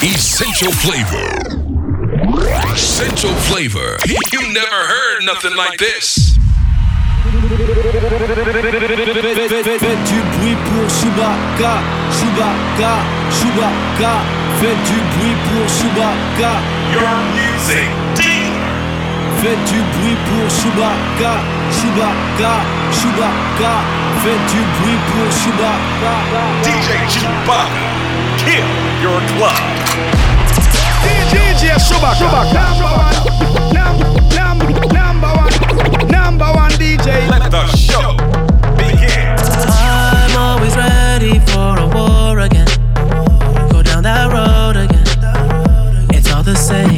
Essential flavor. Essential flavor. You never heard nothing like this. Faites du bruit pour Chewbacca, Chewbacca, Chewbacca. Faites du bruit pour Chewbacca. Your music Faites du bruit pour Chewbacca, Chewbacca, Chewbacca. Faites du bruit pour Chewbacca. DJ Chewbacca. Kill your club. DJ Chewbacca. Chewbacca. Number one. Number one. Number one DJ. Let the show begin. I'm always ready for a war again. Go down that road again. It's all the same.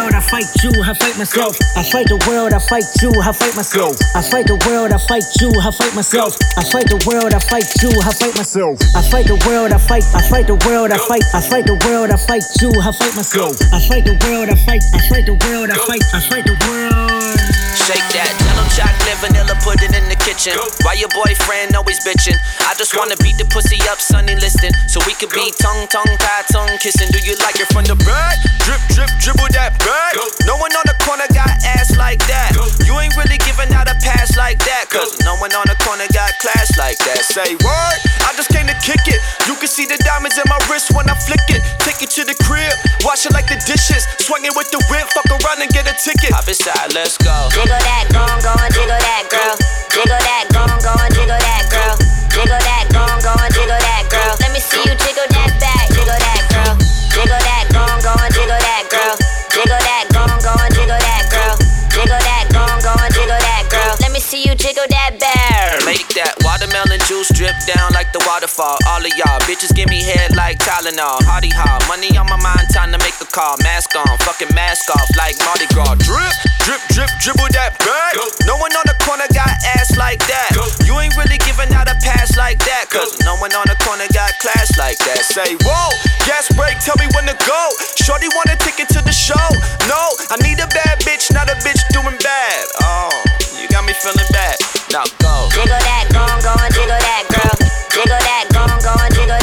fight you, I fight myself. I fight the world, I fight you, I fight myself. I fight the world, I fight you, I fight myself. I fight the world, I fight you, I fight myself. I fight the world, I fight, I fight the world, I fight, I fight the world, I fight you, I fight myself. I fight the world, I fight, I fight the world, I fight, I fight the world. Shake that, tell him chocolate vanilla, put it in the kitchen. Why your boyfriend always bitching? I just wanna beat the pussy up, Sunny listing, so we could be tongue, tongue, tie, tongue kissing. Do you like it from the back? Drip, drip, dribble that back. No one on the corner got ass like that. You ain't really giving out a pass like that, cause no one on the corner got class like that. Say what? I just came to kick it. You can see the diamonds in my wrist when I flick it. Take it to the crib, wash it like the dishes. Swing it with the whip, fuck around and get a ticket. Hop inside, let's go. Jiggle that, go on, go and jiggle that, girl. Jiggle that, go on, go and jiggle that, girl. Jiggle that, go on, go and jiggle that, girl. Let me see you jiggle that back, jiggle that, girl. Jiggle that, go on, go and jiggle that, girl. Jiggle that, go on, go and jiggle that, girl. Jiggle that, go on, go and jiggle that, girl. Let me see you jiggle that back. Make that watermelon juice drip down like the waterfall. All of y'all bitches give me head like Tylenol. Hardy ha, money on my mind, time to make a call. Mask on, fucking mask off like Mardi Gras. Drip, drip, drip, dribble that back. No one on the corner got ass like that. You ain't really giving out a pass like that. Cause no one on the corner got class like that. Say, whoa, gas break, tell me when to go. Shorty want a ticket to the show. No, I need a bad bitch, not a bitch doing bad. Oh, you got me feeling bad. Now go. Jiggle that, go on, go and jiggle that, girl. Jiggle that, go on, go and jiggle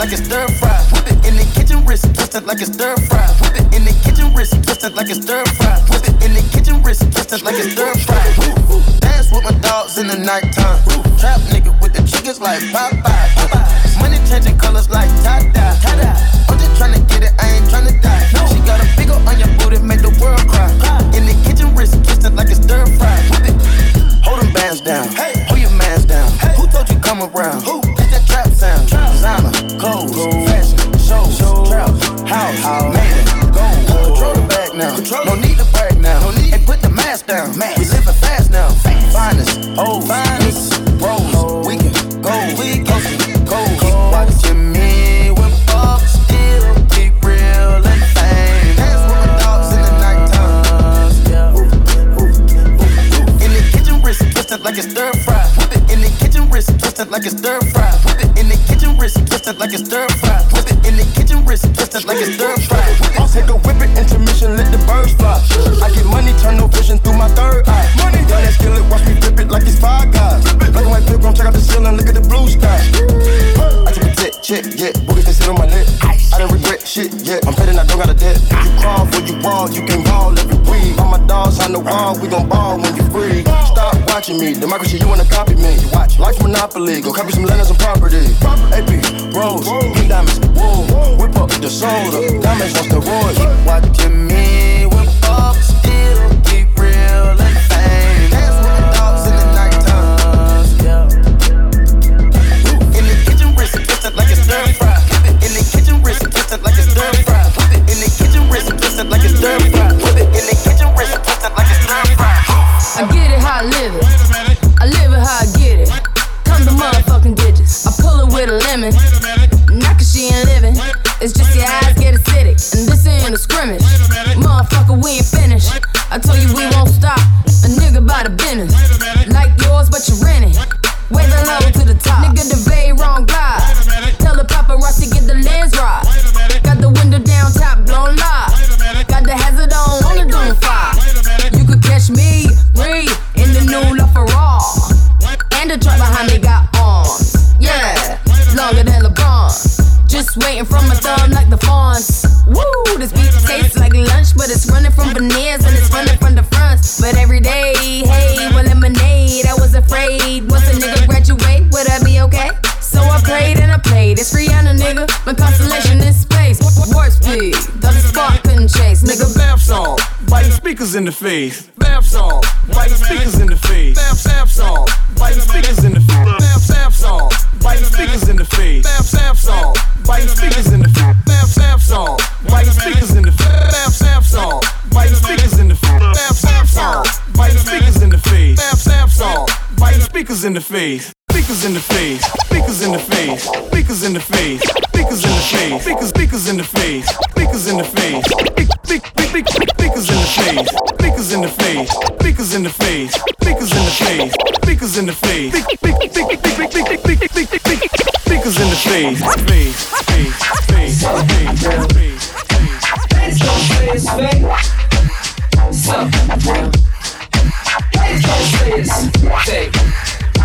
like it's stir fry. Whip it in the kitchen, wrist twisted like it's stir fry. Whip it in the kitchen, wrist twisted like it's stir fry. Whip it in the kitchen, wrist twisted like it's stir fry. Dance with my dogs in the nighttime. Trap nigga with the chickens like Popeye. Money changing colors like tie-dye. I'm just tryna get it, I ain't tryna die. She got a big on your booty, make the world cry. In the kitchen, wrist twisted like it's stir fry. Whip it. Hold them bands down. Hold your mans down. Who told you come around? Who? Like it's stir fry. I'll take a whip it, intermission, let the birds fly. I get money, turn no vision through my third eye. Money, yeah, that skillet, watch me flip it like it's five guys. Black and white pilgrim, check out the ceiling, look at the blue sky. I took a tech check, yeah, boogie can sit on my neck. I don't regret shit, yeah, I'm betting I don't got a debt. You crawl for you ball, you can ball every week. All my dogs on the wall, we gon' ball when you free. Stop watching me, democracy, you wanna copy me. You watch, life's monopoly, go copy some land and some property. AP, Rose, pink diamonds, whoa, whip the soda, diamonds on steroids. Keep watching me lunch, but it's running from veneers and it's running from the fronts. But every day, hey, well, lemonade, I was afraid. Once a nigga graduate, would I be okay? So I prayed and I played. It's Rihanna, nigga. My constellation in space. Warp speed, the spark couldn't chase. Nigga, biting speakers in the face. Bath song, biting speakers in the face. Bath bath song, biting speakers in the face. Bath bath song, biting speakers in the face. Bath bath song, biting speakers in the face. Bath bath song, biting speakers in the face. Bath bath song, biting speakers in the face. Bath bath song, biting speakers in the face. Bath bath song, biting speakers in the face. Speakers in the face, speakers in the face, speakers in the face, speakers in the face, speakers, speakers in the face, speakers in the face, speak, speak, speak, speakers in the face, speakers in the face, speakers in the face, speakers in the face, speakers in the face, speak, speak, speak, speak, speak, speak, speak, speak, speak, speak, speakers in the face, face, face, face, face, face, face. Please don't say it's fake.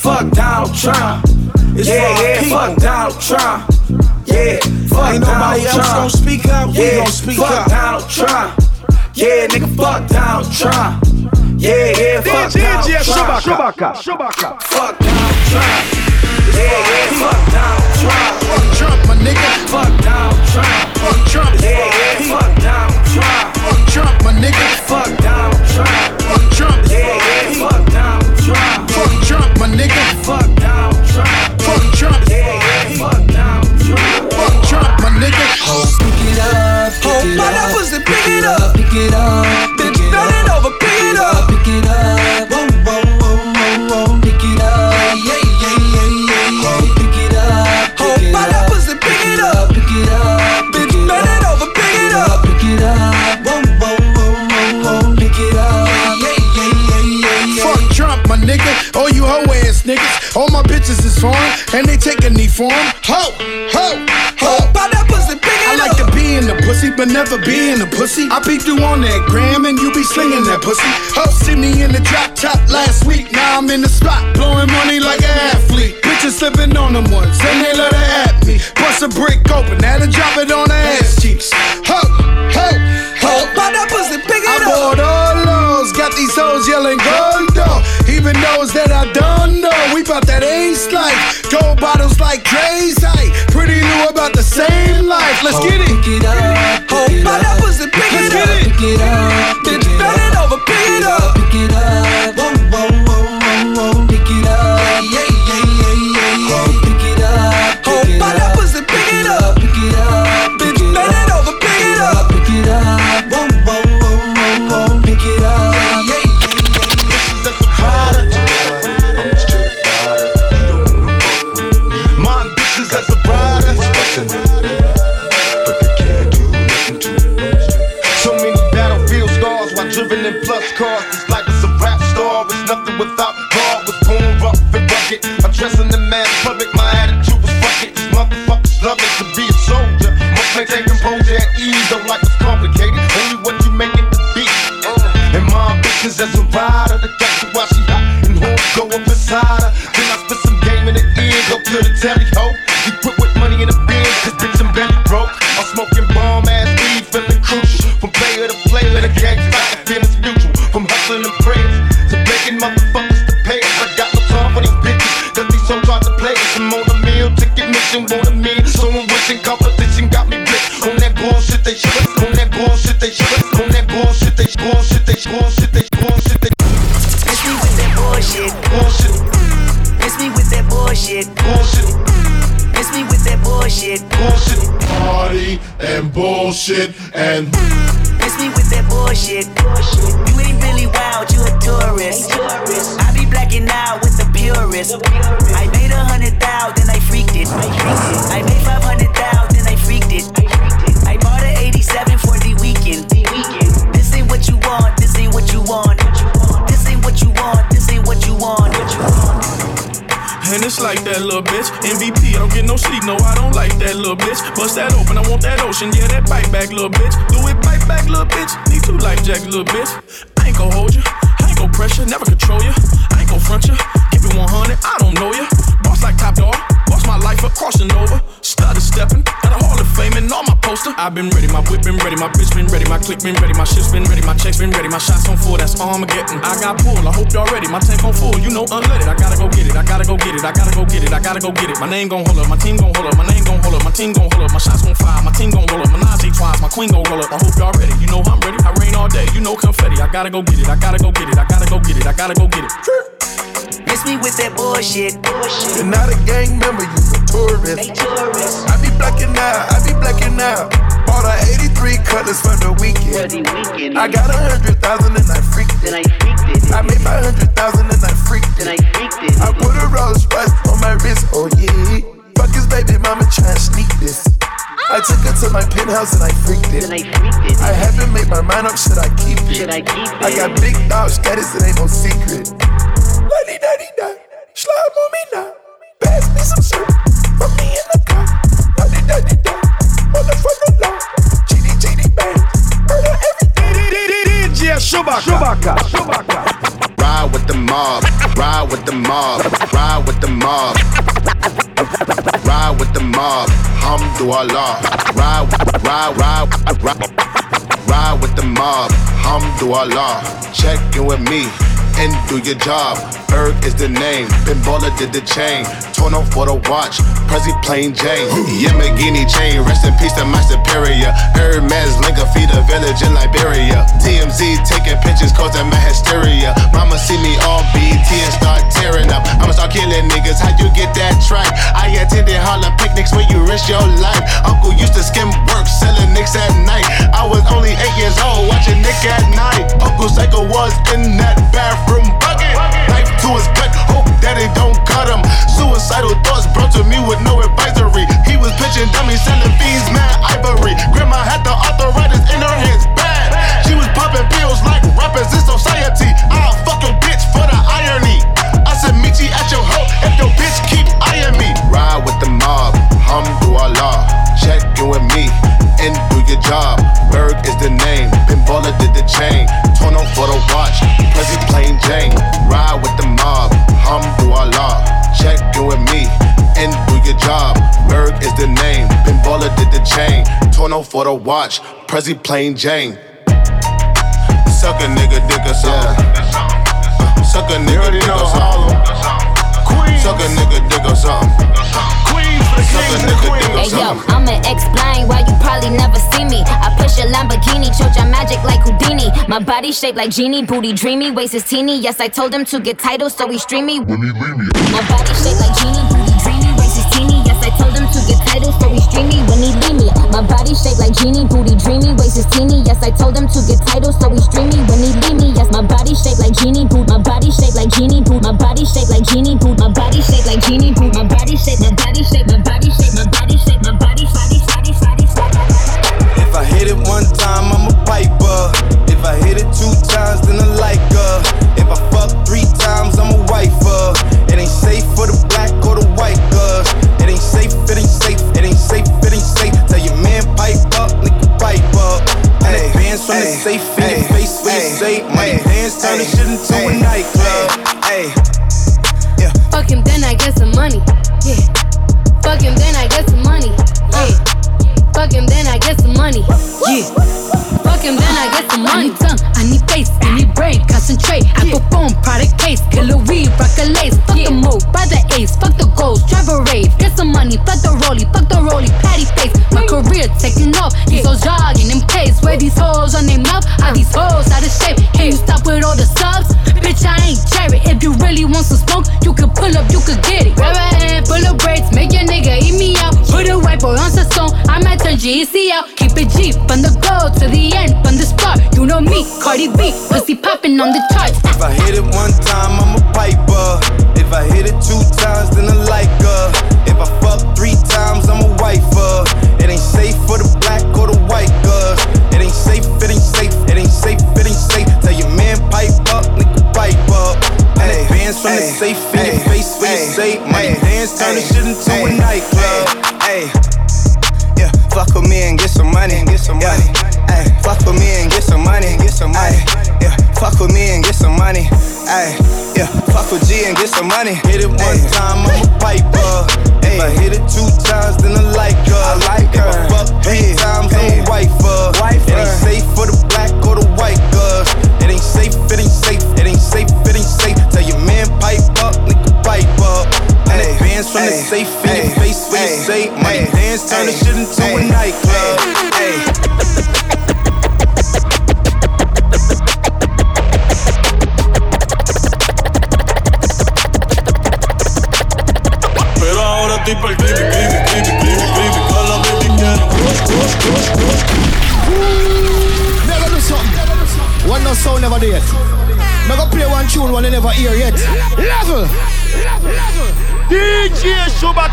fuck Donald Trump. It's yeah, yeah, people. fuck Donald Trump. Yeah, fuck Ain't nobody Donald else Trump. gonna speak up. We yeah, gon' speak fuck up. Donald Trump. Yeah, nigga, fuck Donald Trump. Yeah, yeah, fuck Donald DJ Trump. Shubaka. Shubaka. Fuck Donald Trump. Yeah, yeah, fuck Donald Trump. Fuck Trump, my nigga. Fuck Donald Trump. Fuck Trump. Yeah, yeah, fuck Donald Trump. Fuck Trump, my nigga. Fuck Donald Trump. Fuck Trump. Nigga. Fuck Donald Trump. Fuck Trump. Yeah, yeah, fuck Donald Trump. Fuck Trump, my nigga. Pick it up, pick Oh, it my up. that pussy, pick it up. Pick it up, Bitch, it bend it over, pick it up. Pick it up, Bitches is foreign, and they take a knee for 'em. Ho, ho, ho. Oh, my that pussy, pick I like to be in the pussy, but never be in the pussy. I beat you on that gram, and you be slinging that pussy. Ho, see me in the drop top last week. Now I'm in the spot, blowing money like an athlete. Bitches slipping on them ones, and they let her at me. Bust a brick open, now to drop it on her ass cheeks. Ho, ho, ho. Oh, my that pussy, pick I it up. bought all those, got these hoes yelling gold Even those that I don't know, we bout that ace life. Gold bottles like crazy. Pretty new about the same life. Let's get it. Pick it up, Oh, it my that pussy, pick it get up. it. Pick it up, it bend it over, pick it up. Pick it up, The ho. Oh, out with the purist. I made a hundred thousand, then I freaked it. I made five hundred thousand, then I freaked it. I bought an 87 for the weekend. This ain't what you want, this ain't what you want. This ain't what you want, this ain't what you want. And it's like that little bitch. MVP, I don't get no sleep, no, I don't like that little bitch. Bust that open, I want that ocean, yeah, that bite back, little bitch. Do it bite back, little bitch. Need two life jacks, little bitch. I ain't gon' hold you, I ain't gon' pressure, never control you. Ain't gon' front you, keep it 100, I don't know you. Boss like top dog, boss my life up, crossing over. Started stepping, got a hall of fame and all my poster. I've been ready, my whip been ready, my bitch been ready, my click been ready, my shit's been ready, my checks been ready, my shots on full, that's Armageddon. I got pull, I hope y'all ready, my tank on full, you know unleaded. I gotta go get it, I gotta go get it, I gotta go get it, I gotta go get it. My name gon' hold up, my team gon' hold up, my name gon' hold up, my team gon' hold up, my shots gon' fire, my team gon' roll up, Menage twice, my queen gon' roll up. I hope y'all ready, you know I'm ready. I rain all day, you know confetti. I gotta go get it, I gotta go get it, I gotta go get it, I gotta go get it. Miss me with that bullshit. You're not a gang member, you a tourist. I be blacking out, I be blacking out. Bought a 83 cutlass for the weekend. I got a hundred thousand and I freaked it. I made my hundred thousand and I freaked it. I put a Rolls Royce on my wrist, oh yeah. Fuck his baby mama tryna sneak this. I took her to my penthouse and I freaked it. I haven't made my mind up, should I keep it? I got big dog status, it ain't no secret. Lady daddy da, slime on me now. Pass me some syrup, put me in the car. Lady daddy da, motherfucker law. GD GD bang, murder everything. DJ Shubaka. Chewbacca, Chewbacca. Ride with the mob, ride with the mob, ride with the mob. Ride with the mob, Hamdulillah. Ride, ride, ride, ride, ride with the mob, Hamdulillah. Check in with me and do your job. Berg is the name, Pinballer did the chain. Torno for the watch, Prezi plain Jane. Yamagini chain, rest in peace to my superior. Hermes Linka feed a village in Liberia. TMZ taking pictures causing my hysteria. Mama see me on BT and start tearing up. I'ma start killing niggas, how you get that track? I attended Harlem picnics where you risk your life. Uncle used to skim work, selling nicks at night. I was only eight years old, watching Nick at night. Uncle Psycho was in that bathroom bucket. Knife to his gut, hope that it don't cut him. Suicidal thoughts brought to me with no advisory. He was pitching dummies, selling fiends, mad ivory. Grandma had the arthritis in her hands, bad. She was popping pills like rappers in society. I'll fuck your bitch for the irony. I said, meet you at your hoe if your bitch keep eyeing me. Ride with the mob, Hamdulillah. Check in with me and do your job. Berg is the name, Pinballer did the chain. Torno for the watch, Prezi plain Jane. Ride with the mob, Hamdulillah. Check in with me and do your job. Berg is the name, Pinballer did the chain. Torno for the watch, Prezi plain Jane. Suck a nigga, dick or something. Suck a nigga, dick or something. Suck a nigga, dick or something. Hey yo. I'ma explain why you probably never see me. I push a Lamborghini, choke your magic like Houdini. My body shaped like genie, booty dreamy, waist is teeny. Yes, I told him to get titles, so he stream me. My body shaped like genie, titles, so he stream me when he leave me. My body shaped like genie, booty dreamy, waist is teeny. Yes, I told him to get titles, so he stream me when he leave me. Yes, my body shaped like genie, boot. My body shaped like genie, boot. My body shaped like genie, boot. My body shaped like genie, boot. My body shaped, my body shaped, my body shaped, my body shaped, my body, body, body, body. If I hit it one time, I'm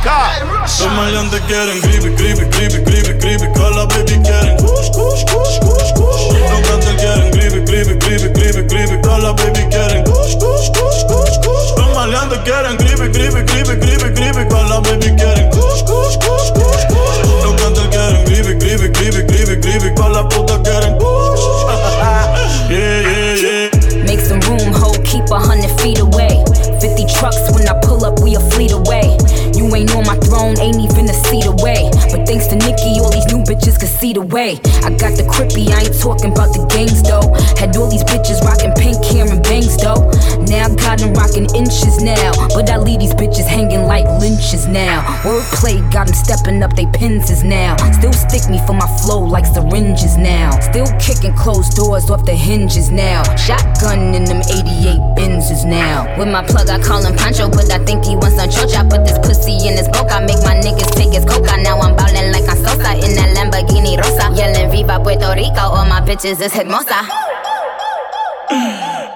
Los maleantes quieren creepy, creepy, creepy, creepy, creepy. call la baby quieren kush, kush, kush, kush, kush. Los cantantes quieren creepy, creepy, creepy, creepy, creepy. call la baby quieren kush, kush, kush, kush, kush. Los maleantes quieren creepy, creepy, creepy, creepy, creepy. call la baby quieren kush, kush, kush, kush, kush. Los cantantes quieren creepy, creepy, creepy, creepy, creepy. call la puta quieren kush. yeah, yeah, yeah. Make some room, ho. Keep a hundred feet away. Fifty trucks when I pull up, we a fleet away. You ain't on my throne, ain't even a seat away. But thanks to Nikki, all these got the crippy, I ain't talking about the gangs though. Had all these bitches rocking pink hair and bangs though. Now I got them rocking inches now. But I leave these bitches hanging like lynches now. Wordplay got them stepping up they pins now. Still stick me for my flow like syringes now. Still kicking closed doors off the hinges now. Shotgun in them 88 Benzes now. With my plug, I call him Pancho, but I think he wants some choch. I put this pussy in his boca, make my niggas take his coca. Now I'm ballin' like I'm Sosa in that Lamborghini Rosa. Yelling Viva Puerto Rico, all my bitches is hermosa.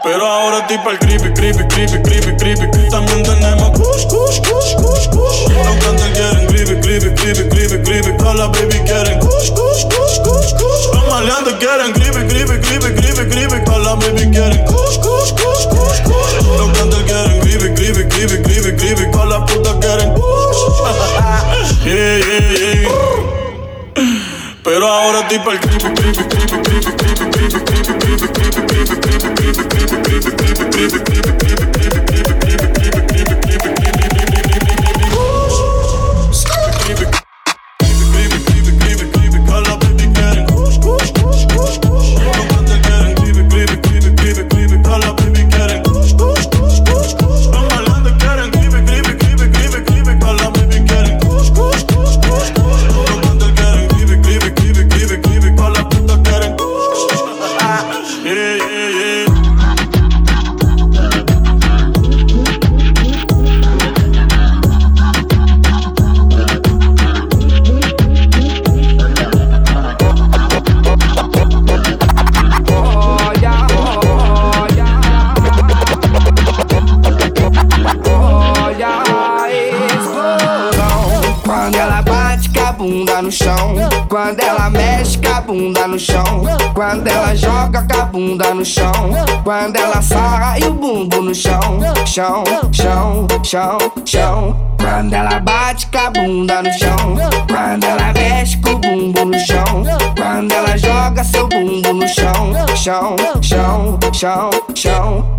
Pero ahora estoy pa'l creepy, creepy, creepy, creepy, creepy. También tenemos kush, kush, kush, kush, kush. Los cantantes quieren creepy, creepy, creepy, creepy, creepy. Todas las baby quieren kush, kush, kush, kush, kush. Los maleantes quieren creepy, creepy, creepy, creepy, creepy. Todas las baby quieren kush, kush, kush, kush, kush. Los cantantes quieren creepy, creepy, creepy, creepy. tipo el creepy, creepy, creepy, creepy, creepy. Chão. Chão, chão, chão. Quando ela bate com a bunda no chão. Quando ela mexe com o bumbo no chão. Quando ela joga seu bumbo no chão. Chão, chão, chão, chão.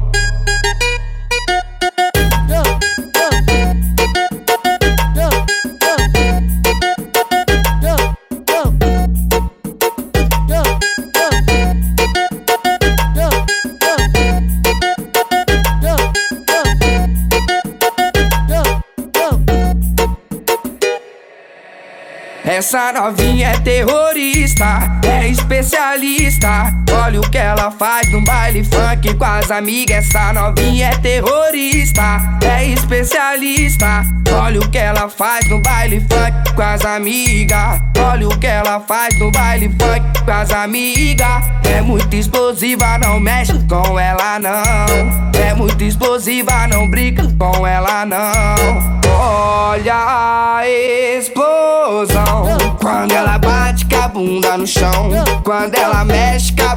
Essa novinha é terrorista, é especialista. Olha o que ela faz no baile funk com as amigas. Essa novinha é terrorista, é especialista. Olha o que ela faz no baile funk com as amigas. Olha o que ela faz no baile funk com as amigas. É muito explosiva, não mexe com ela não. É muito explosiva, não brinca com ela não. Olha a explosão. Quando ela bate com a bunda no chão. Quando ela mexe com a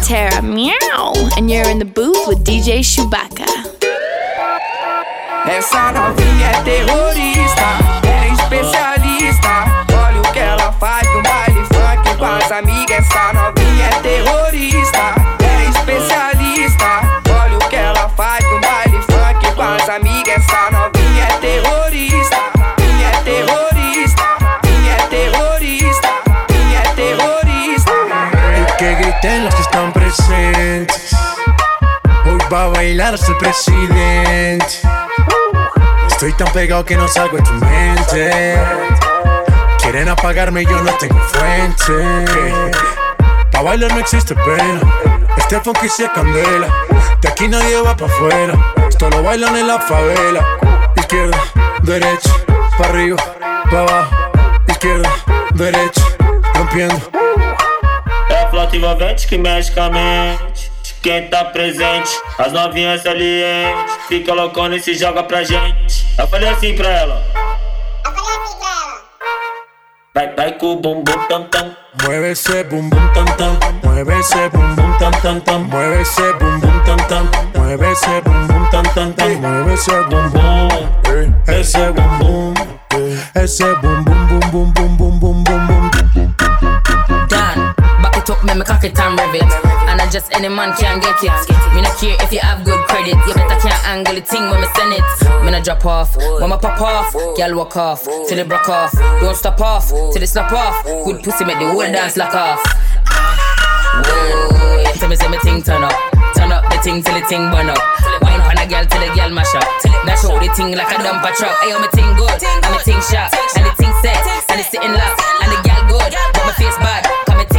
Pantera, meow, and you're in the booth with DJ Chewbacca. Essa novinha é terrorista, é especialista. Olha o que ela faz no baile funk com as amigas. Essa novinha é terrorista, é especialista. Olha o que ela faz no baile funk com as amigas. Essa novinha é terrorista, minha é terrorista, minha é terrorista, minha é terrorista. Y que están Hoy va a bailar hasta el presidente. Estoy tan pegado que no salgo de tu mente. Quieren apagarme y yo no tengo fuente. Pa' bailar no existe pena. Este funky sí es candela. De aquí nadie va pa' afuera. Esto lo bailan en la favela. Izquierda, derecha, pa' arriba, pa' abajo. Izquierda, derecha, rompiendo. bota envolvente que medicamente. Quem tá presente, as novinhas salientes. Fica loucona e se joga pra gente. Eu falei assim pra ela. Eu falei assim pra ela. Vai, vai com o bumbum tam tam. Mueve esse bumbum tam tam. Mueve esse bumbum tam tam tam. Mueve esse bumbum tam tam. Mueve esse bumbum tam tam tam. Mueve esse bumbum. Esse bumbum. Esse bumbum bum bum bum bum. Make me cock it and rev it. And I just any man can get it. Me not care if you have good credit. You better can't angle the thing when me send it. Me not drop off. When me pop off, girl walk off. Till it broke off. Don't stop off. Till it snap off. Good pussy make the whole dance lock off. Whoa. Tell me say me thing turn up. Turn up the thing till the thing burn up. Wine pan a girl till the girl mash up. Dash out the thing like a dumper truck. Ayo me thing good. And me thing sharp. And the thing set. And the sitting locked. And the girl good. But my face bad.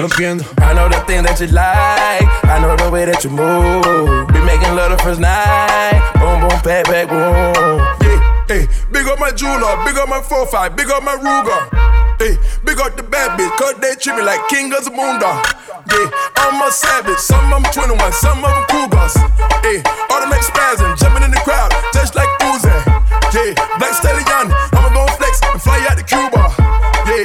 Rompiendo. I know the thing that you like. I know the way that you move. Be making love the first night. Boom, boom, back, back, boom. Yeah, hey, big up my jeweler, big up my 4-5, big up my Ruger. Hey, big up the bad bitch, cause they treat me like king of the moondog. Yeah, I'm a savage, some of them 21, some of them cougars. Hey, automatic spasm, jumping in the crowd, just like Uzi. Yeah, black stallion, I'ma go flex and fly out to Cuba. Yeah,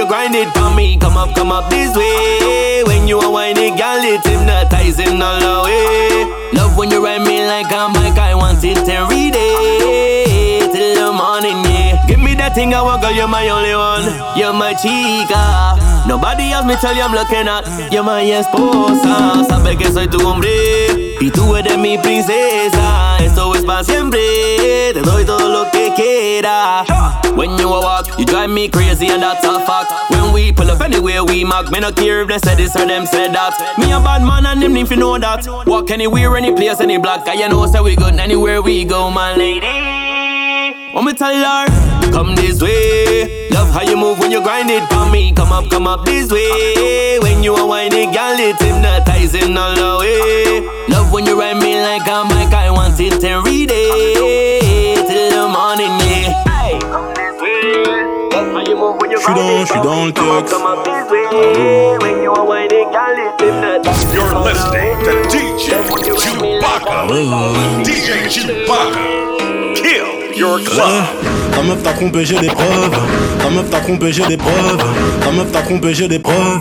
you grind it for me. Come up, come up this way. When you are whining, girl, it hypnotizing all the way. Love when you ride me like a mic, I want it every day till the morning, yeah. Give me that thing, I want girl, you're my only one. You're my chica. Nobody else me tell you I'm looking at. You're my esposa. Sabe que soy tu hombre. Y tú eres mi princesa. Esto es para siempre. Te doy todo lo que quiera. When you a walk, you drive me crazy and that's a fact. When we pull up anywhere we mark, me no care if they say this or them say that. Me a bad man and them if you know that. Walk anywhere, any place, any block, cause you know say we good anywhere we go, my lady. Want me tell her, come this way. Love how you move when you grind it for me. Come up, come up this way. When you a whining, girl, it's hypnotizing all the way. Love when you ride me like a mic, I want it every day money, yeah. She don't, she don't text. You're listening to DJ Chewbacca. Oh, oh, oh. DJ Chewbacca. Kill your club. Ta meuf t'a trompé, j'ai des preuves. Ta meuf t'a trompé, j'ai des preuves. Ta meuf t'a trompé, j'ai des preuves.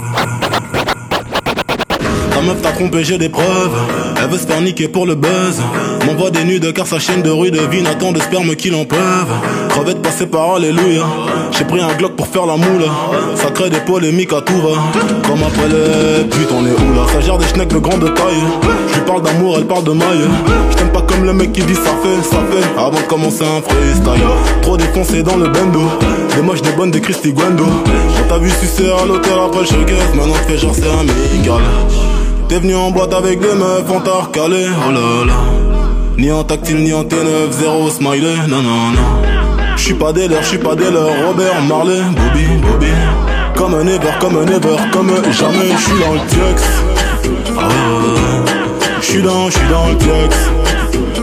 Ta meuf t'a trompé, j'ai des preuves. Elle veut se faire niquer pour le buzz. M'envoie des nudes car sa chaîne de rue devine attend de sperme qu'il en peuvent. Crevette passée par Alléluia. J'ai pris un Glock pour faire la moule. Ça crée des polémiques à tout va. Comme après les putes, on est où là? Ça gère des schnecks de grande taille. Je lui parle d'amour, elle parle de maille. Je t'aime pas comme le mec qui dit ça fait, ça fait. Avant de commencer un freestyle. Trop défoncé dans le bendo. Des moches, des bonnes, des Christy Guendo. On t'a vu sucer à l'hôtel après le showcase. Maintenant fais genre c'est amical. T'es venu en boîte avec des meufs, on t'a recalé, oh là là. Ni en tactile, ni en T9, zéro smiley, non, non, non. J'suis pas des leurs, j'suis pas des leurs, Robert Marley, Bobby, Bobby. Comme un ever, comme un ever, comme jamais, j'suis dans le tiex. Ah ouais. J'suis dans, j'suis dans le tiex.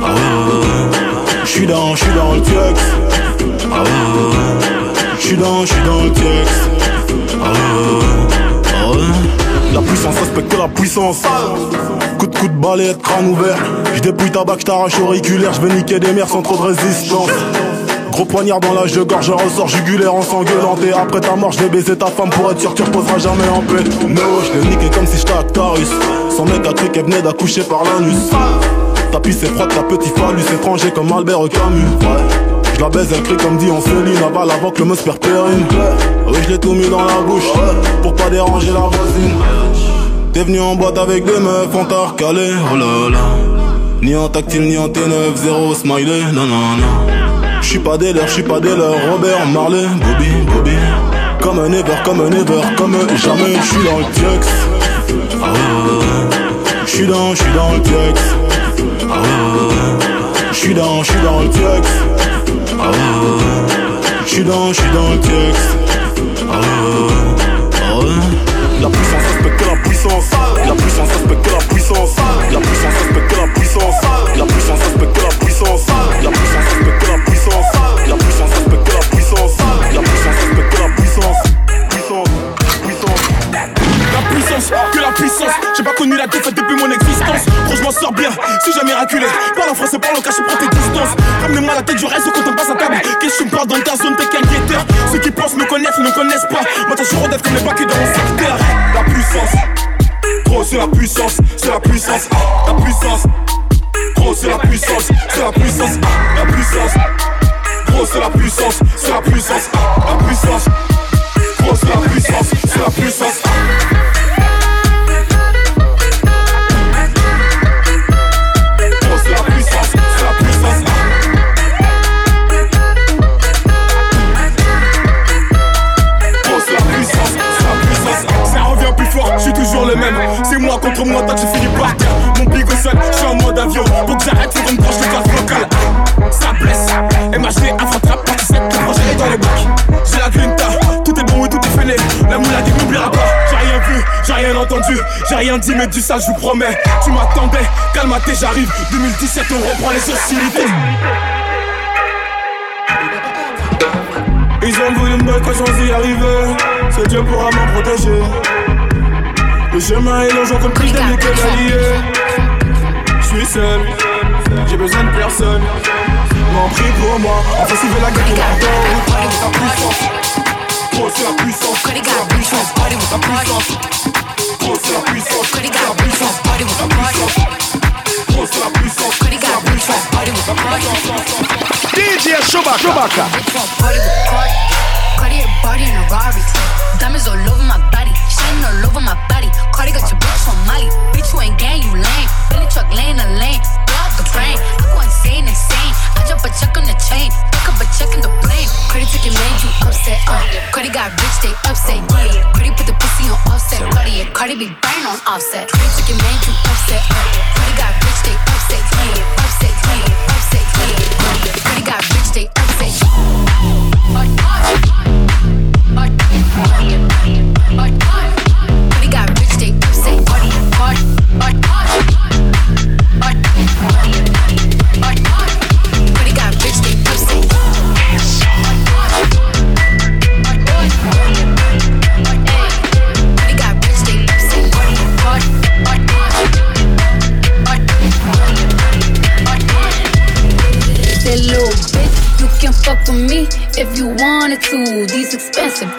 Ah ouais. J'suis dans, j'suis dans le tiex. Ah ouais. J'suis dans, j'suis dans le tiex. Ah ouais. Ah ouais. La puissance respecte la puissance. Coup de coup de balai, crâne ouvert. Je dépouille ta bac, je t'arrache auriculaire. Je vais niquer des mers sans trop de résistance. Gros poignard dans l'âge de gorge, je ressors jugulaire en s'engueulant. Et après ta mort, je vais baiser ta femme pour être sûr que tu reposeras jamais en paix. No, je niqué comme si j'étais Actarus. Son mec a cru qu'elle venait d'accoucher par l'anus. tapis c'est froid, ta petit phallus étranger comme Albert Camus. Je la baise, elle crie comme dit en Céline Aval avant que le me perd périne. Oui je l'ai tout mis dans la bouche Pour pas déranger la voisine. T'es venu en boîte avec des meufs, on t'a recalé Oh là là. Ni en tactile ni en T9, zéro smiley. Non non non. J'suis pas des leurs, j'suis pas des leurs. Robert Marley, Bobby, Bobby. Comme un ever, comme un ever, comme jamais. J'suis dans le tiex Ah ouais J'suis dans, j'suis dans le tiex Ah ouais J'suis dans, j'suis dans le tiex J'suis dans, j'suis dans le texte. Ah ah. La puissance respecte la puissance. La puissance respecte la puissance. La puissance respecte la puissance. La puissance respecte la puissance. Sur d'être comme les bacs dans mon secteur. La puissance, gros, c'est la puissance, c'est la puissance. Je vous promets. Tu m'attendais, calme-toi, j'arrive. 2017, on reprend les hostilités. Ils ont voulu me quand j'en suis arrivé. C'est Dieu pourra m'en protéger. Le chemin est long, j'en que d'alliés. Je suis seul, j'ai besoin de personne. M'en prie pour moi, enfin s'il veut la guerre qui m'attend. La puissance, la puissance, la puissance, DJ Chewbacca. A. Diamonds all over my body, shining all over my body. Cardi got your bitch from Molly. Bitch, you ain't gang, you lame. Billy truck laying the lane. Blow up the brain. I insane, insane. I drop a check on the chain. Pick a check in the blame. Cardi took it, made you upset. Uh. Cardi got rich, they upset. Cardi be burn on offset. Took it, you upset. Uh.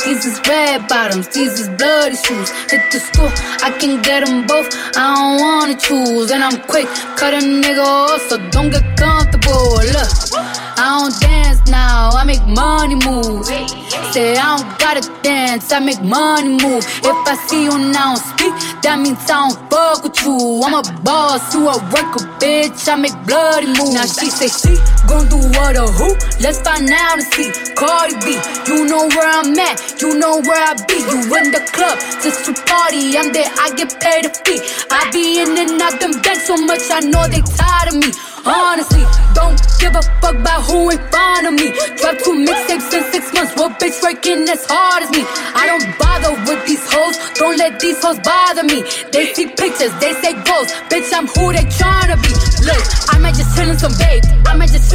These is red bottoms, these is bloody shoes. Hit the school, I can get them both. I don't wanna choose, and I'm quick, cut a nigga off, so don't get comfortable. Look, I don't dance now, I make money move. Say I don't gotta dance, I make money move. If I see you now speak, that means I don't fuck with you. I'm a boss, you a worker, bitch. I make bloody moves. Now she say she gon' do what or who? Let's find out and see. Cardi B, you know where I'm at, you know where I be. You in the club just to party. I'm there, I get paid a fee. I be in and out them banks so much, I know they tired of me. Honestly, don't give a fuck about who in front of me. Drop two mixtapes in six months. What bitch working as hard as me? I don't bother with these hoes. Don't let these hoes bother me. They see pictures, they say goals. Bitch, I'm who they tryna be. Look, I might just chill in some babe. I might just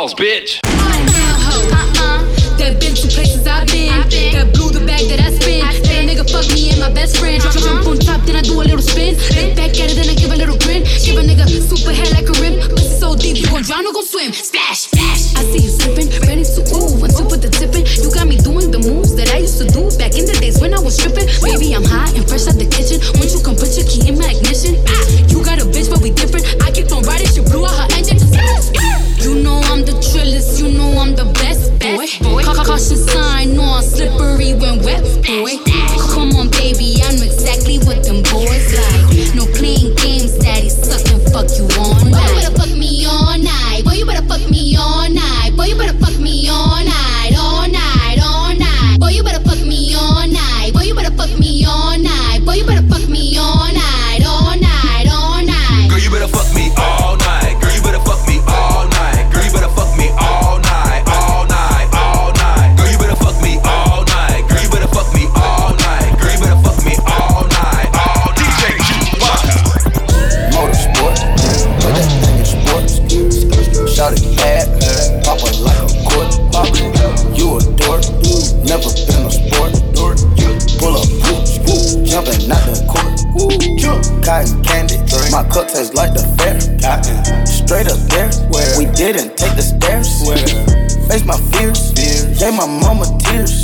balls, bitch.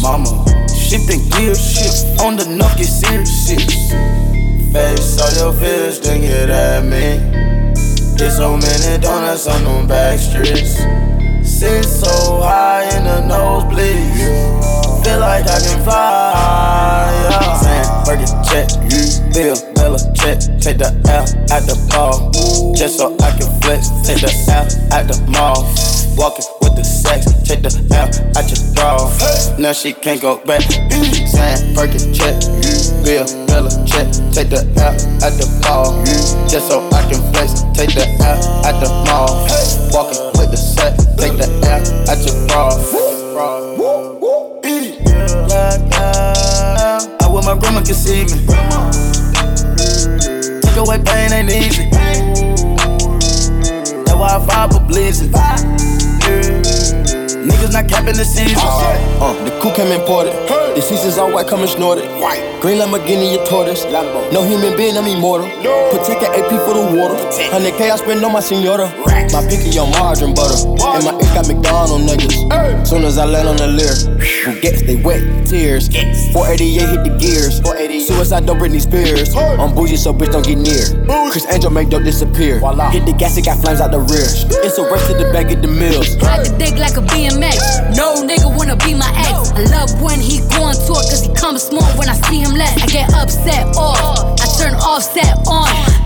Mama, shifting gears, on the knock get serious. Face all your fears, then get at me. Get so many donuts on them back streets. Sit so high in the nosebleeds. Feel like I can fly. Yeah. Saying, it, check. Bill, Bella, check. Take the L at the ball. Just so I can flex. Take the L at the mall. Walking with the sex. Take the L at your bra. Now she can't go back. Saying, work it, check. Bill, Bella, check. Take the L at the ball. Just so I can flex. Take the L at the mall. Walking with the sex. Take the L at your bra. I wish my grandma could see me. Take away pain ain't easy. That's why I fight for blazing. Niggas not capping the season. Uh, the coupe came imported. The seasons all white, coming snorted. Green Lamborghini, a tortoise. No human being, I'm immortal. Protect an AP for the water. 100K I spend on my senora. Rack. My pinky on margarine butter. And my ink got McDonald niggas. Soon as I land on the leer, who gets they wet tears. 488 hit the gears. Suicide don't bring Britney Spears. I'm bougie, so bitch don't get near. Chris Angel make dope disappear. Hit the gas, it got flames out the rear. It's a race to the back of the mills. Ride the dick like a BMX. No nigga wanna be my ex. I love when he go on tour cause he comes small when I see him less. I get upset off. I turn offset on.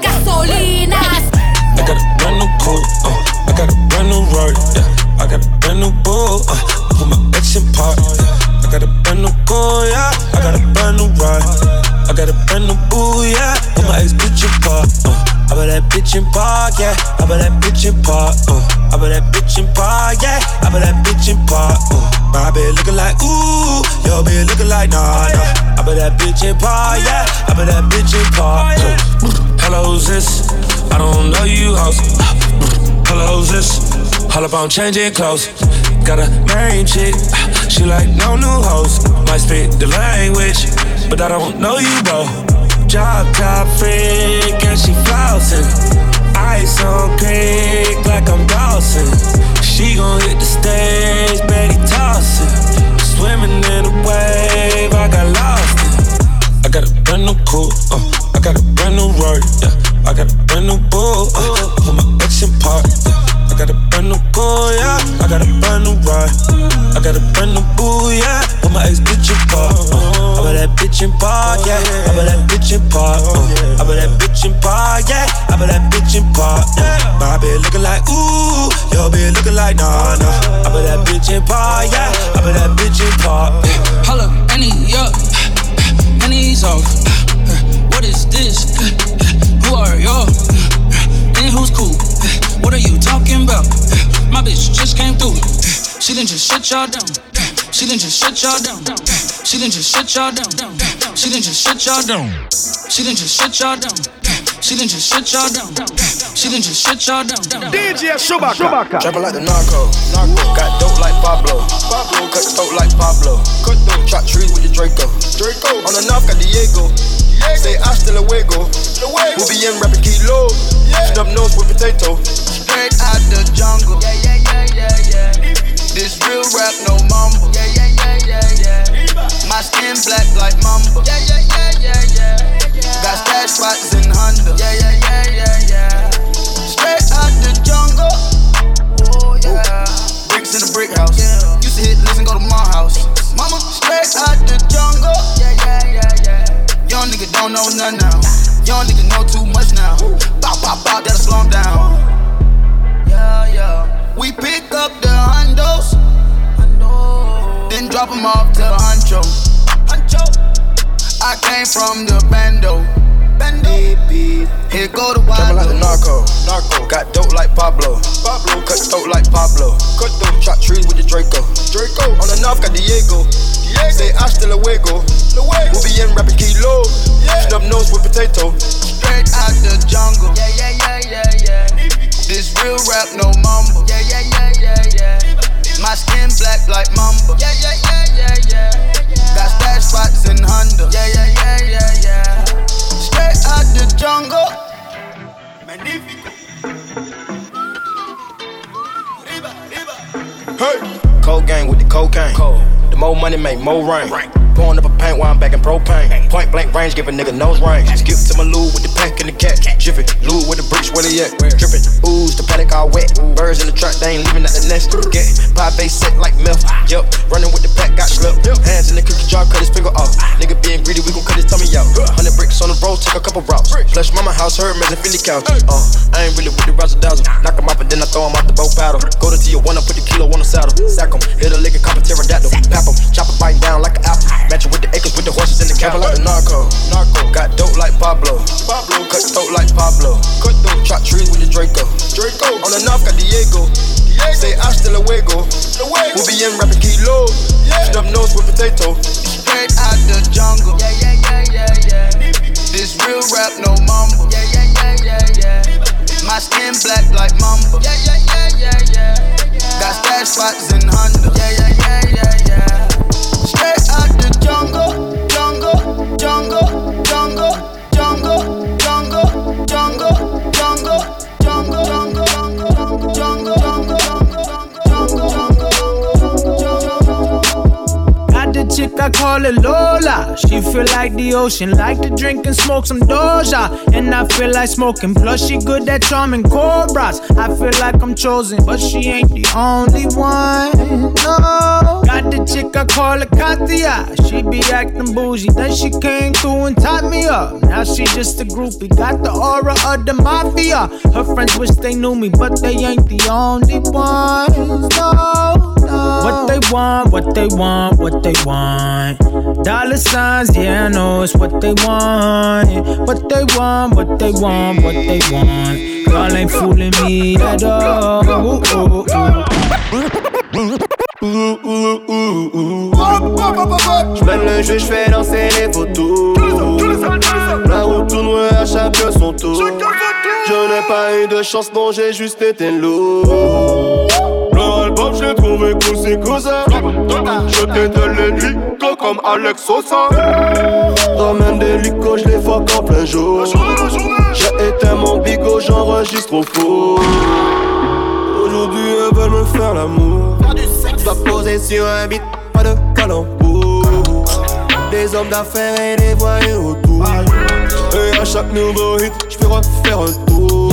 gasolina. I got a brand new coupe, uh, I got a brand new Rari, yeah. I got a brand new bull, uh, put my ex in park, yeah. I got a brand new goal, yeah. I got a brand new ride, I got a brand new boo, yeah. Put my ex bitch in park, uh. I bet that bitch in park, yeah. I bet that bitch in park, uh. I bet that bitch in park, yeah. I bet that bitch in park, uh. My bitch looking like ooh, your bitch looking like nah, nah. I bet that bitch in park, yeah. I bet that bitch in park. Uh. Hello, this? I don't know you, house. Hello, this? All up on changing clothes. got a main chick. She like no new hoes. Might speak the language, but I don't know you, bro. Job top freak and she flossing. Ice on creek like I'm Dawson. She gon' hit the stage, Betty tossing. Swimming in a wave, I got lost. in. I got a brand new coupe, uh, I got a brand new Rory, yeah. I got a brand new bull, uh, put my ex in park, yeah. I got a brand new car, yeah. I got a brand new ride. I got a brand new boo, yeah. With my ex bitch in park. Uh. I bet that bitch in park, yeah. I bet that park. Uh. I bet that bitch in park, yeah. I bet that bitch in park. Uh. My bitch looking like ooh, your bitch looking like nah nah. I bet that bitch in park, yeah. I bet that bitch in park. Uh. Holla, Annie, yeah. Annie's off. What is this? Who are you? And who's cool? What are you talking about? My bitch just came through. She didn't just shut y'all down. She didn't just shut y'all down. She didn't just shut y'all down. She didn't just shut y'all down. She didn't just shut y'all down. She didn't just shut y'all down. She didn't just shut y'all down. DJ Chewbacca. Trapping like the narco. narco. Got dope like Pablo. Pablo. Cut throat like Pablo. Cut throat. Chop trees with the Draco. Draco. On the north got Diego. Say hasta luego. We'll be in rapping kilo. Snub nose with potato. Straight out the jungle. Yeah, yeah, yeah, yeah, yeah. This real rap, no mumble. Yeah, yeah, yeah, yeah, yeah. My skin black like mamba. Yeah, yeah, yeah, yeah, yeah. Got stash spots in Honda. Yeah, yeah, yeah, yeah, yeah. Straight out the jungle. Oh yeah. Bricks in the brick house. Used to hit listen, go to my house. Mama, straight out the jungle. Yeah, yeah, yeah, yeah. Young nigga don't know none now. Young nigga know too much now. Bow, bow, bow, that'll slow down. Yeah, yeah. We pick up the hundos, then drop them off to Huncho. Huncho. I came from the bando. Bando. Here go the wild. like the narco. Narco. Got dope like Pablo. Pablo. Cut throat like Pablo. Cut throat. Chop trees with the Draco. Draco. On the north got Diego. Diego. Say hasta luego. Luego. We'll be in rapping kilo. Yeah. Snub nose with potato. Straight out the jungle. Yeah, yeah, yeah, Cold gang with the cocaine. Cold. The more money make more rain. Pouring up paint while I'm back in propane. Point blank range, give a nigga nose range. Skip to my loo with the pack and the cat. Jiffy, loo with the bricks, where they at? Drippin', ooze, the paddock all wet. Birds in the truck, they ain't leaving at the nest. Get pie base set like milk. Yup, running with the pack, got slipped. Hands in the cookie jar, cut his finger off. Nigga being greedy, we gon' cut his tummy out. Hundred bricks on the road, take a couple routes. Flush mama house, her and Philly couch. Uh, I ain't really with the razzle dazzle. Knock him off and then I throw him out the boat paddle. Go to Tijuana, put the kilo on the saddle. Sack him, hit a lick and cop a pterodactyl. Pap him, chop it biting down like an apple. Matching with the acres with the horses in the cattle like the narco. Narco. Got dope like Pablo. Pablo. Cut throat like Pablo. Cut throat. Chop trees with the Draco. Draco. On the north got Diego. Diego. Say hasta luego. Luego. We'll be in rapping kilo. Yeah. Snub nose with potato. Straight out the jungle. Yeah, yeah, yeah, yeah, yeah. This real rap, no mumble. Yeah, yeah, yeah, yeah, yeah. My skin black like mamba. Yeah, yeah, yeah, yeah, yeah. Got stash spots in Honda. Yeah, yeah, yeah, yeah, yeah. Straight out the jungle, jungle, jungle, chick I call it Lola. She feel like the ocean, like to drink and smoke some Doja. And I feel like smoking, plus she good at charming cobras. I feel like I'm chosen, but she ain't the only one. No. Got the chick I call it Katia. She be acting bougie, then she came through and tied me up. Now she just a groupie, got the aura of the mafia. Her friends wish they knew me, but they ain't the only ones. No. What they want, what they want, what they want. Dollar signs, yeah, I know it's what they want. What they want, what they want, what they want. Girl ain't fooling me at all. Ooh, J'mène le jeu, j'fais danser les photos. La route tourne à chacun son tour. Je n'ai pas eu de chance, non, j'ai juste été lourd. Je. Je t'ai de l'hélico comme Alex Sosa. Ramène des licos, je les fuck en plein jour. J'ai éteint mon bigot, j'enregistre au four. Aujourd'hui, elles veulent me faire l'amour. Dois poser sur un beat, pas de calembour. Des hommes d'affaires et des voyous autour. Et à chaque nouveau hit, j'peux refaire un tour.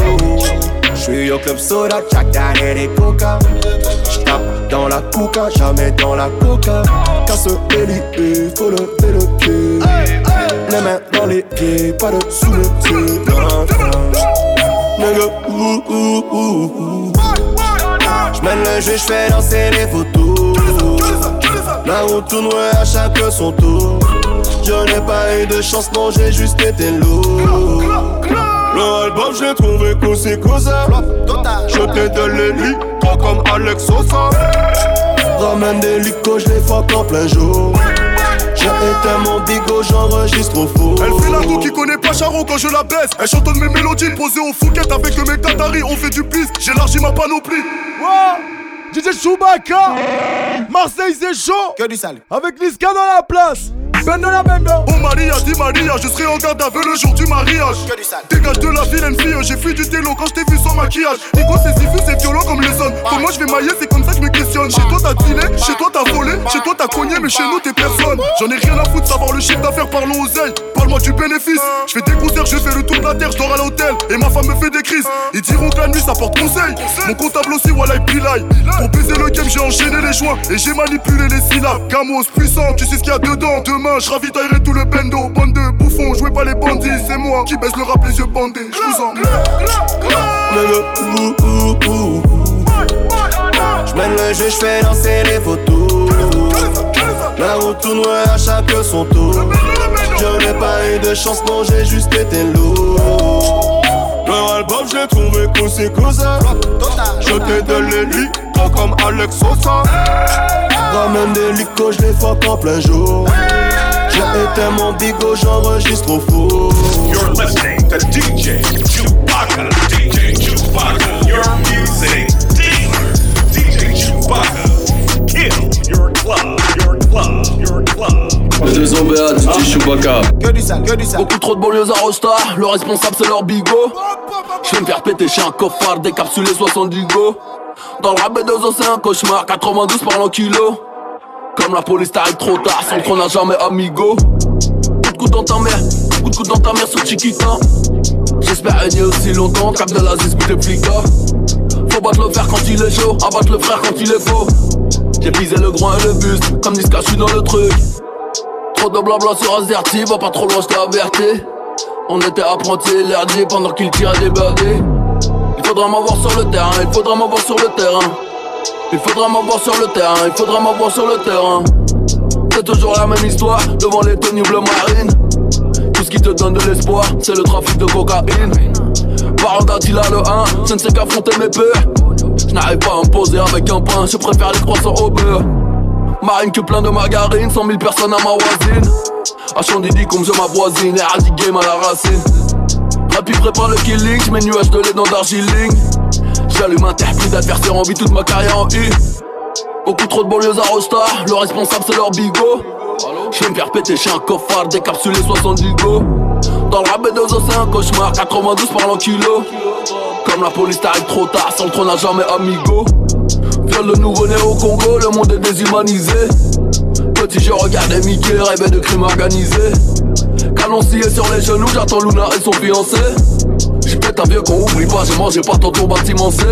J'suis au club soda, Jack et des coca. J'tape dans la coca, jamais dans la coca. Casse les faut le pied. Les mains dans les pieds, pas de sous le pied. Nigga, ouh, ouh, ouh. J'mène le jeu, j'fais danser les photos. La route tourne à chaque son tour. Je n'ai pas eu de chance, non, j'ai juste été lourd. L'album, j'ai trouvé cousin cousin. Je t'ai de l'hélico comme Alex Sosa. Ramène des licos, je les fuck en plein jour. J'ai éteint mon bigot, j'enregistre au four. Elle fait la go qui connaît pas Charon quand je la baisse. Elle chantonne mes mélodies posées au Fouquet avec mes Qataris. On fait du bis, j'élargis ma panoplie. Ouais, DJ Chewbacca. Marseille, c'est chaud. Que du sale. Avec Niska dans la place. Bendo la bendo. Oh Maria, dis Maria, je serai en garde à vue le jour du mariage. Que du sale. Dégage de la vilaine fille, j'ai fui du télo quand je t'ai vu sans maquillage. Nico, c'est si fou, c'est violent comme les zones. Pour moi, je vais mailler, c'est comme ça que je me questionne. Chez toi, t'as dealé, chez toi, t'as volé, chez toi, t'as cogné, mais chez nous, t'es personne. J'en ai rien à foutre, savoir le chiffre d'affaires, parlons aux ailes. Parle-moi du bénéfice. Je fais des concerts, je fais le tour de la terre, je dors à l'hôtel. Et ma femme me fait des crises. Ils diront que la nuit, ça porte conseil. Mon comptable aussi, Wallah, Bilal. Pour baiser le game, j'ai enchaîné les joints et j'ai manipulé les syllabes. Gamos puissant, tu sais ce qu'il y a dedans. Demain, je ravitaillerai tout le bendo. Bande de bouffons, jouez pas les bandits. C'est moi qui baisse le rap, les yeux bandés. Je vous ouh. J'mène le jeu, j'fais danser les photos. La route tourne à chaque son tour. Je n'ai pas eu de chance, non, j'ai juste été lourd. Leur album, j'ai trouvé cousin cousin. Je t'ai de l'hélico comme Alex Sosa. Ramène des licos, je les fuck en plein jour. J'ai éteint mon bigot, j'enregistre au four. You're listening to DJ Chewbacca. DJ Chewbacca. Your music dealer. DJ Chewbacca. Kill your club. Your club. Your club. Deux OBA, DJ Chewbacca. Que du sale, que du sale. Beaucoup trop de banlieues à Rosta, le responsable c'est leur bigot. Je vais me faire péter chez un coffard, décapsulé 70 go. Dans le rap B2O c'est un cauchemar, 92 par l'an kilo. Comme la police t'arrive trop tard, sans qu'on n'a jamais amigo. Coup de coude dans ta mère, coup de coude dans ta mère sur Chiquita. J'espère régner aussi longtemps, cap de la zis, des flics. Faut battre le fer quand il est chaud, abattre le frère quand il est faux. J'ai pisé le groin et le buste, comme Niska, je suis dans le truc. Trop de blabla sur Azerty, va pas trop loin, je averti. On était apprentis l'herdier pendant qu'il tirait des birdies. Il faudra m'avoir sur le terrain, il faudra m'avoir sur le terrain. Il faudra m'avoir sur le terrain, il faudra m'avoir sur le terrain. C'est toujours la même histoire devant les tenues bleu marine. Tout ce qui te donne de l'espoir, c'est le trafic de cocaïne. Parole d'Attila le 1, je ne sais qu'affronter mes peurs. Je n'arrive pas à me avec un pain, je préfère les croissants au beurre. Marine que plein de margarine, 100 000 personnes à ma voisine. À Chandidi comme je ma voisine, et game à la racine. Rapide prépare le killing, j'mets nuages de lait dans d'argiling. J'allume un terre, d'adversaire en vie toute ma carrière en U. Beaucoup trop de banlieues à Rosta, le responsable c'est leur bigot. Je vais me faire péter chez un coffard, décapsulé 70 go. Dans le rap B2O c'est un cauchemar, 92 par l'an kilo. Comme la police t'arrive trop tard, sans le trône n'a jamais amigo. Viol de nouveau-né au Congo, le monde est déshumanisé. Petit je regardais Mickey, rêvais de crime organisé. Canon scié sur les genoux, j'attends Luna et son fiancé. Un vieux qu'on oublie pas, j'ai mangé pas ton bâtiment C.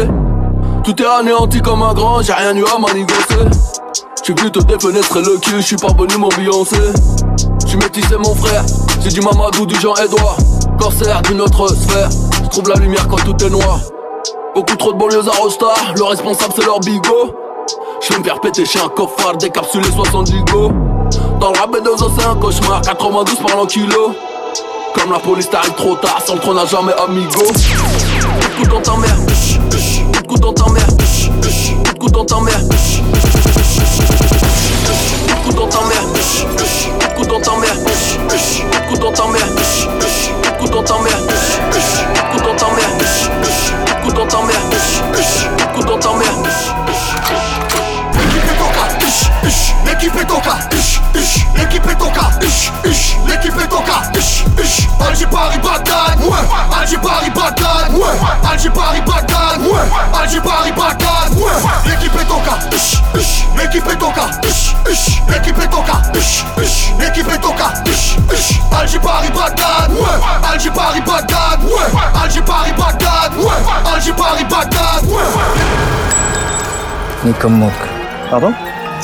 Tout est anéanti comme un grand, j'ai rien eu à manigancer. J'suis venu te défenestrer le cul, j'suis pas venu m'ambiancer. J'suis métissé mon frère, j'ai du Mamadou, du Jean-Edouard. Corsaire d'une autre sphère, j'trouve la lumière quand tout est noir. Beaucoup trop de banlieues à Rosta, le responsable c'est leur bigot. Je vais me faire péter chez un coffard, décapsulé 70 go. Dans le rap B2O c'est un cauchemar, 92 par l'an kilo. Comme la police t'arrive trop tard, sans trône n'a jamais amigo. Coup de coude dans ta mère, coup de coude dans ta mère, coup de coude dans ta mère. Coup dans ta mère, coup dans ta mère, coup dans ta mère, coup dans ta mère, coup dans ta mère, coup dans ta mère, coup dans ta mère. L'équipe est cas. L'équipe est cas. L'équipe est en cas. Ush, ush, Paris Bagdad. Ouais, Alger Paris Bagdad. Ouais, Paris Bagdad. Ouais, Paris Bagdad. Ouais, l'équipe est en cas. Ush, l'équipe est en cas. Ush, l'équipe est en l'équipe est comme Pardon?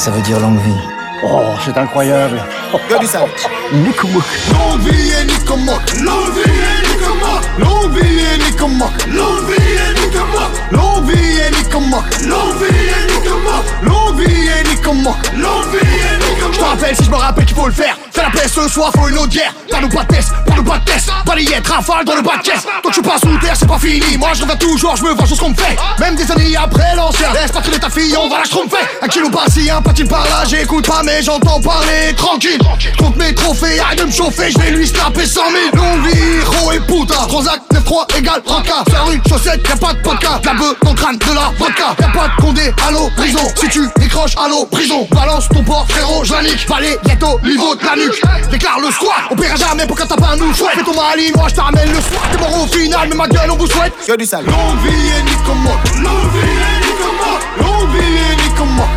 Ça veut dire longue vie. Oh, c'est incroyable. Que du sale. Nikomok. Longue vie et Nikomok. Longue vie et Nikomok. Longue vie et Nikomok. Longue vie et Nikomok. Longue vie et Nikomok. Longue vie et Nikomok. Longue vie et Nikomok. Longue vie et Nikomok. Je te rappelle si je me rappelle qu'il faut le faire. Fais la paix ce soir, faut une autre guerre. T'as nous pas de test, pas nous pas de test. Balayette, rafale dans le bas de caisse. Toi tu passes sous terre, c'est pas fini. Moi je reviens toujours, je me venge sur ce qu'on me fait. Même des années après l'ancien. Laisse pas traîner ta fille, on va la tromper. Un kilo par-ci, un patine par-là. J'écoute pas, mais j'entends parler tranquille. Compte mes trophées, arrête de me chauffer, je vais lui snapper 100 000. Longue vie, héros et putain. Transact 9-3 égale ranka. Faire une chaussette, y'a pas de podcast. La bœuf le crâne de la vodka. Y'a pas de condé, allô, prison. Si tu décroches, allô, prison. Balance ton port, frérot, la nique. Palais, ghetto, niveau de la nuque. Déclare le squat, on paiera jamais pour quand t'as pas un nous souhait. Fais ton mali, moi je t'amène le soir. T'es mort au final, mais ma gueule, on vous souhaite. Que du sale. Longue vie et nique comme moi. Longue vie et nique comme moi. Longue vie et nique comme moi.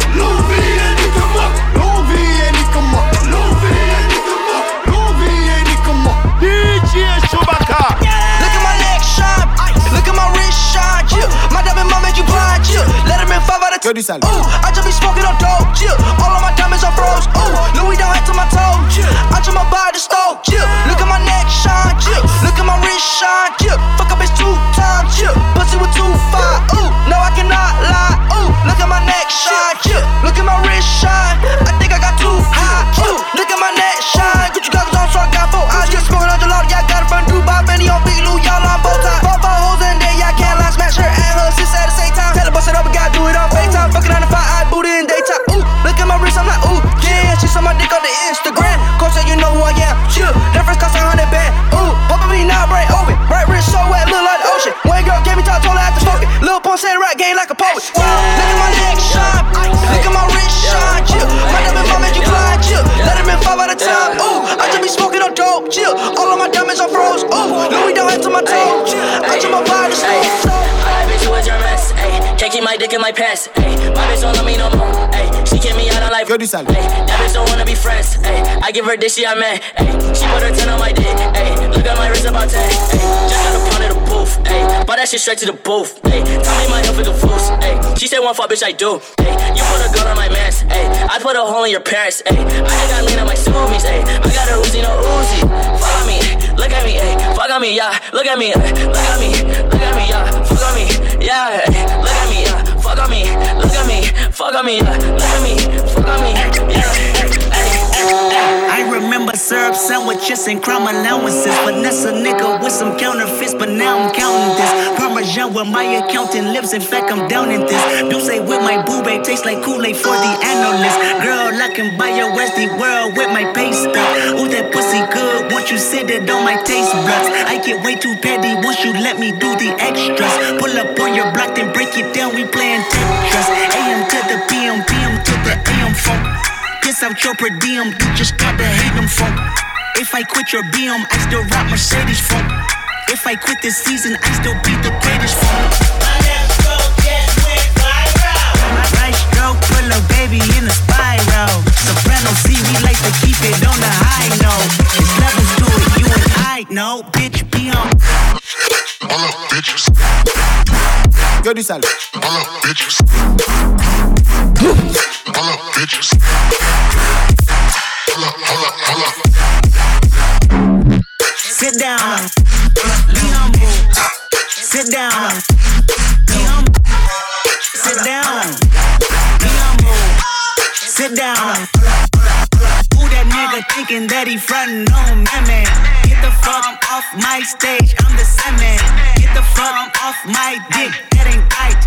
Of du sale. Ooh, I just be smoking on dope, yeah. All of my diamonds are froze, ooh. Louis down head to my toe, yeah. I just my body stove, yeah. Look at my neck shine, yeah. Look at my wrist shine, yeah. Fuck a bitch two times, yeah. Pussy with two five, ooh. No, I cannot lie, ooh. Look at my neck shine, yeah. Look at my wrist shine. I think I got too high, ooh. Look at my neck shine. Gucci goggles on, so I got four eyes. Just smoking on the lot, yeah. I got it from Dubai, Benny on Big Lou, y'all on bow tie. Dick in my pants, ayy. My bitch don't love me no more, ayy. She kick me out on life, du sale. ayy. That bitch don't wanna be friends, ayy. I give her this, she I met, ayy. She put her 10 on my dick, ayy. Look at my wrist about 10, ayy. Just got a pound of the booth, ayy. Buy that shit straight to the booth, ayy. Tell me my health is a fool's, ayy. She said one fuck, bitch, I do, ayy. You put a gun on my mans, ayy. I put a hole in your parents, ayy. I ain't got lean on my zoomies, ayy. I got a Uzi, no Uzi. Follow me, look at me, ayy. Fuck on me, yeah. Look at me, ayy. Look at me, look at me, yeah. Fuck on me, yeah. Look at me, yeah. Fuck me, look at me, fuck on me. Look at me, fuck on me, yeah. Syrup sandwiches and crime allowances. Finesse a nigga with some counterfeits, but now I'm counting this. Parmesan where my accountant lives. In fact, I'm down in this. Douce with my boo tastes like Kool-Aid for the analyst. Girl, I can buy your Westy world with my pay stuff. Ooh, that pussy good. Once you sit it on my taste buds, I get way too petty once you let me do the extras. Pull up on your block, then break it down. We playing Tetris. AM to the PM, PM to the AM. Piss out your per diem, you just gotta hate them funk. If I quit your BM, I still rock Mercedes funk. If I quit this season, I still be the greatest funk. Right stroke, put a baby in a spiral. Soprano C, we like to keep it on the high note. There's levels to it, you and I know. Bitch, be on. All up, bitches que du sale. Sit down. Be humble. Sit down. Be humble. Sit down. Be humble. Sit down. That nigga thinking that he frontin' on me, man? Get the fuck off my stage, I'm the same. Get the fuck off my dick, that ain't right.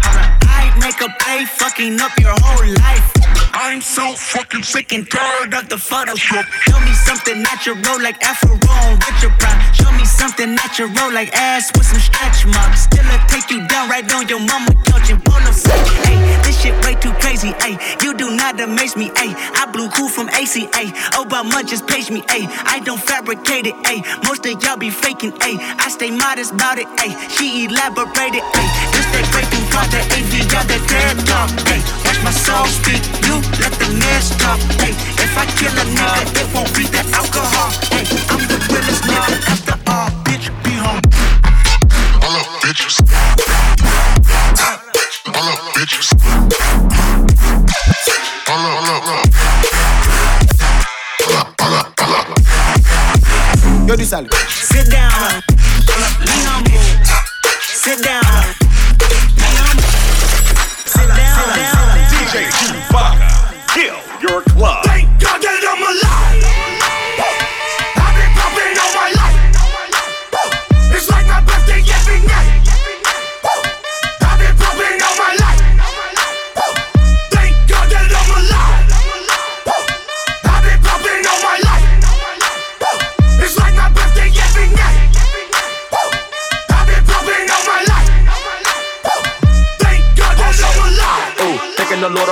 I make a play, fucking up your whole life. I'm so fucking sick and tired of the Photoshop. Show me something natural like Afro on Richard Pryor. Show me something natural like ass with some stretch marks. Still I take you down right on your mama couch and polo set. Hey, this shit way too crazy. Hey, you do not amaze me. Hey, I blew cool from ACA. Obama just page me. Hey, I don't fabricate it. Hey, most of y'all be faking. Hey, I stay modest about it. Hey, she elaborated. Hey, this that thing called the AV, got the TED talk. Hey, watch my soul speak. You let the mess talk. Hey, if I kill a nigga, it won't be the alcohol. Hey, I'm the realest nigga after all. Bitch, be home. All up, bitches. All up, bitches. All up, Yo dis sale. Sit down. Be humble. Sit down. Be humble. Sit down. Sit down. DJ Chewbacca, kill your club. Thank God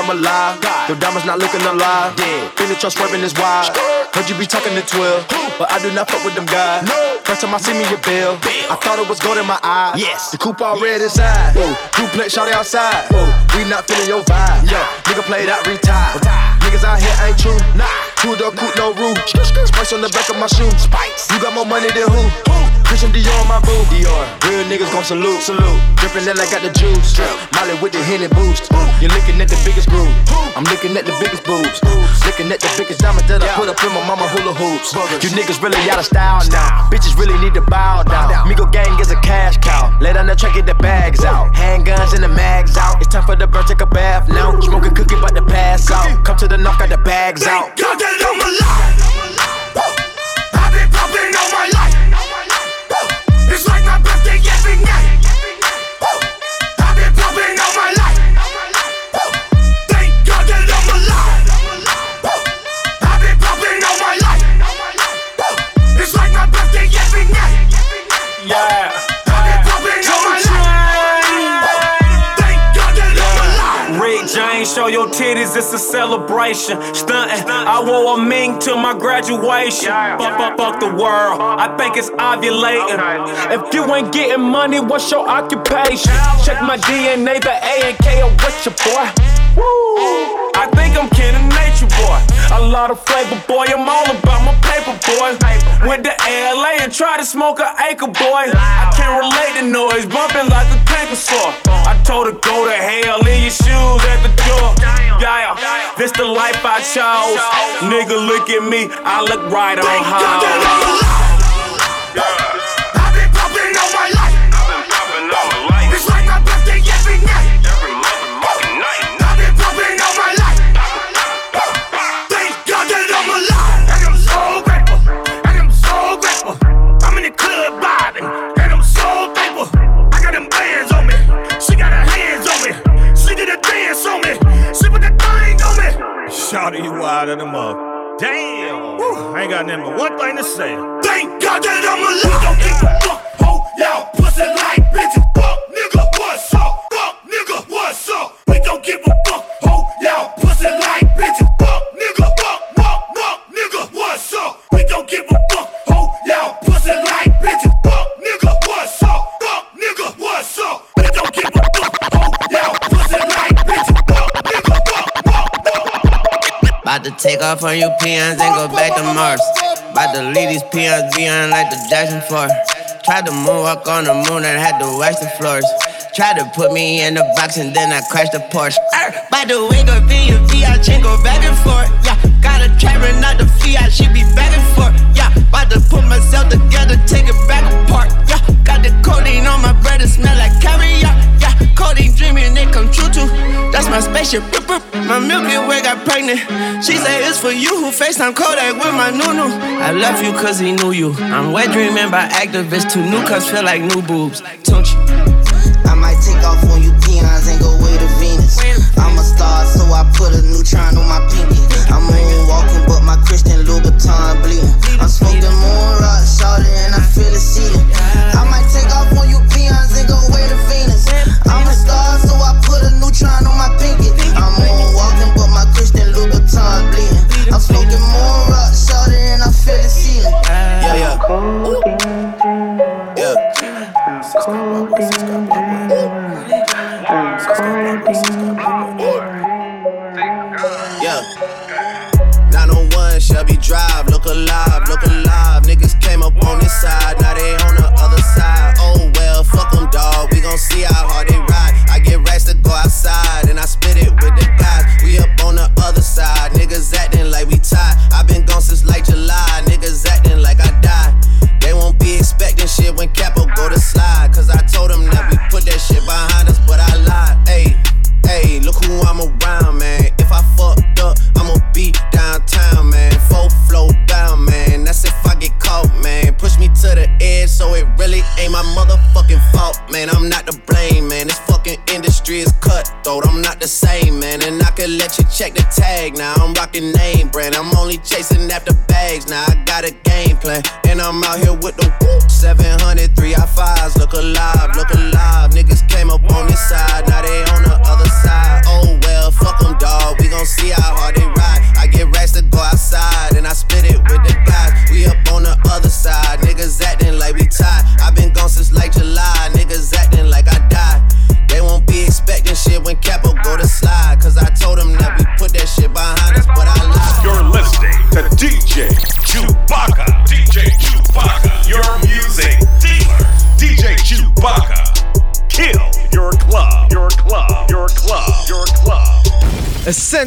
I'm alive. Your diamonds not looking alive. Been the trust swerving is wide. Heard you be talking to 12, but I do not fuck with them guys. First time I see me a bill, I thought it was gold in my eye. Yes, the coupe all red inside. Whoa, duplex shot outside. Whoa, we not feeling your vibe. Yeah, nigga played out, retired. Niggas out here ain't true. Nah, two door coupe, no roof. Spice on the back of my shoe. Spice, you got more money than who? Christian Dior, my boo. Dior, real niggas gon' salute. Salute, drippin' that like got the juice. Molly with the Henny boost. You're looking at the biggest groove. I'm looking at the biggest boobs. Looking at the biggest diamond that I put up in my mama hula hoops. You niggas really out of style now. Bitches really need to bow down. Migo gang is a cash cow. Lay down the track, get the bags out. Handguns and the mags out. It's time for the bird, take a bath now. Smoke a cookie, about to pass out. Come to the knock, got the bags out. God that I'm alive. I've your titties, it's a celebration. Stuntin', I wore a mink to my graduation. Fuck, fuck, fuck the world, I think it's ovulating. If you ain't getting money, what's your occupation? Check my DNA, the A and K are with your boy. Woo. I think I'm kin of nature, boy. A lot of flavor, boy. I'm all about my paper, boy. Went to LA and tried to smoke an acre, boy. I can't relate to noise, bumping like a tanker saw. I told her go to hell, leave your shoes at the door. Yeah, this the life I chose. Nigga, look at me, I look right on God that I'm high. Out of the mug. Damn. Woo, I ain't got nothing but one thing to say. Thank God that I'm alive. Don't give a fuck. Take off on you peons and go back to Mars. About to leave these peons behind like the Jackson 4. Tried to moonwalk on the moon and had to wax the floors. Tried to put me in the box and then I crashed the Porsche. Arr! By the way, go be a VI chain go back and forth. Yeah, got a trapper, not the Fiat, she be back and forth. Yeah, about to put myself together, take it back my spaceship. My Milky Way got pregnant. She say it's for you who FaceTime Kodak with my Nunu. I love you cause he knew you. I'm wet dreaming by activists. Two new cups feel like new boobs. Don't you? I might take off on you peons and go way to Venus. I'm a star, so I put a neutron on my pinky. I'm moonwalking, but my Christian Louboutin bleeding. I'm smoking moon rock, shouting, and I feel it seeding. I might take off on you peons and go way to Venus. I'm a star, so I put a neutron on my pinky.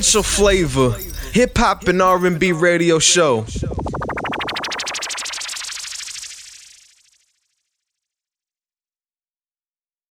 Essential flavor, hip hop and R&B radio show.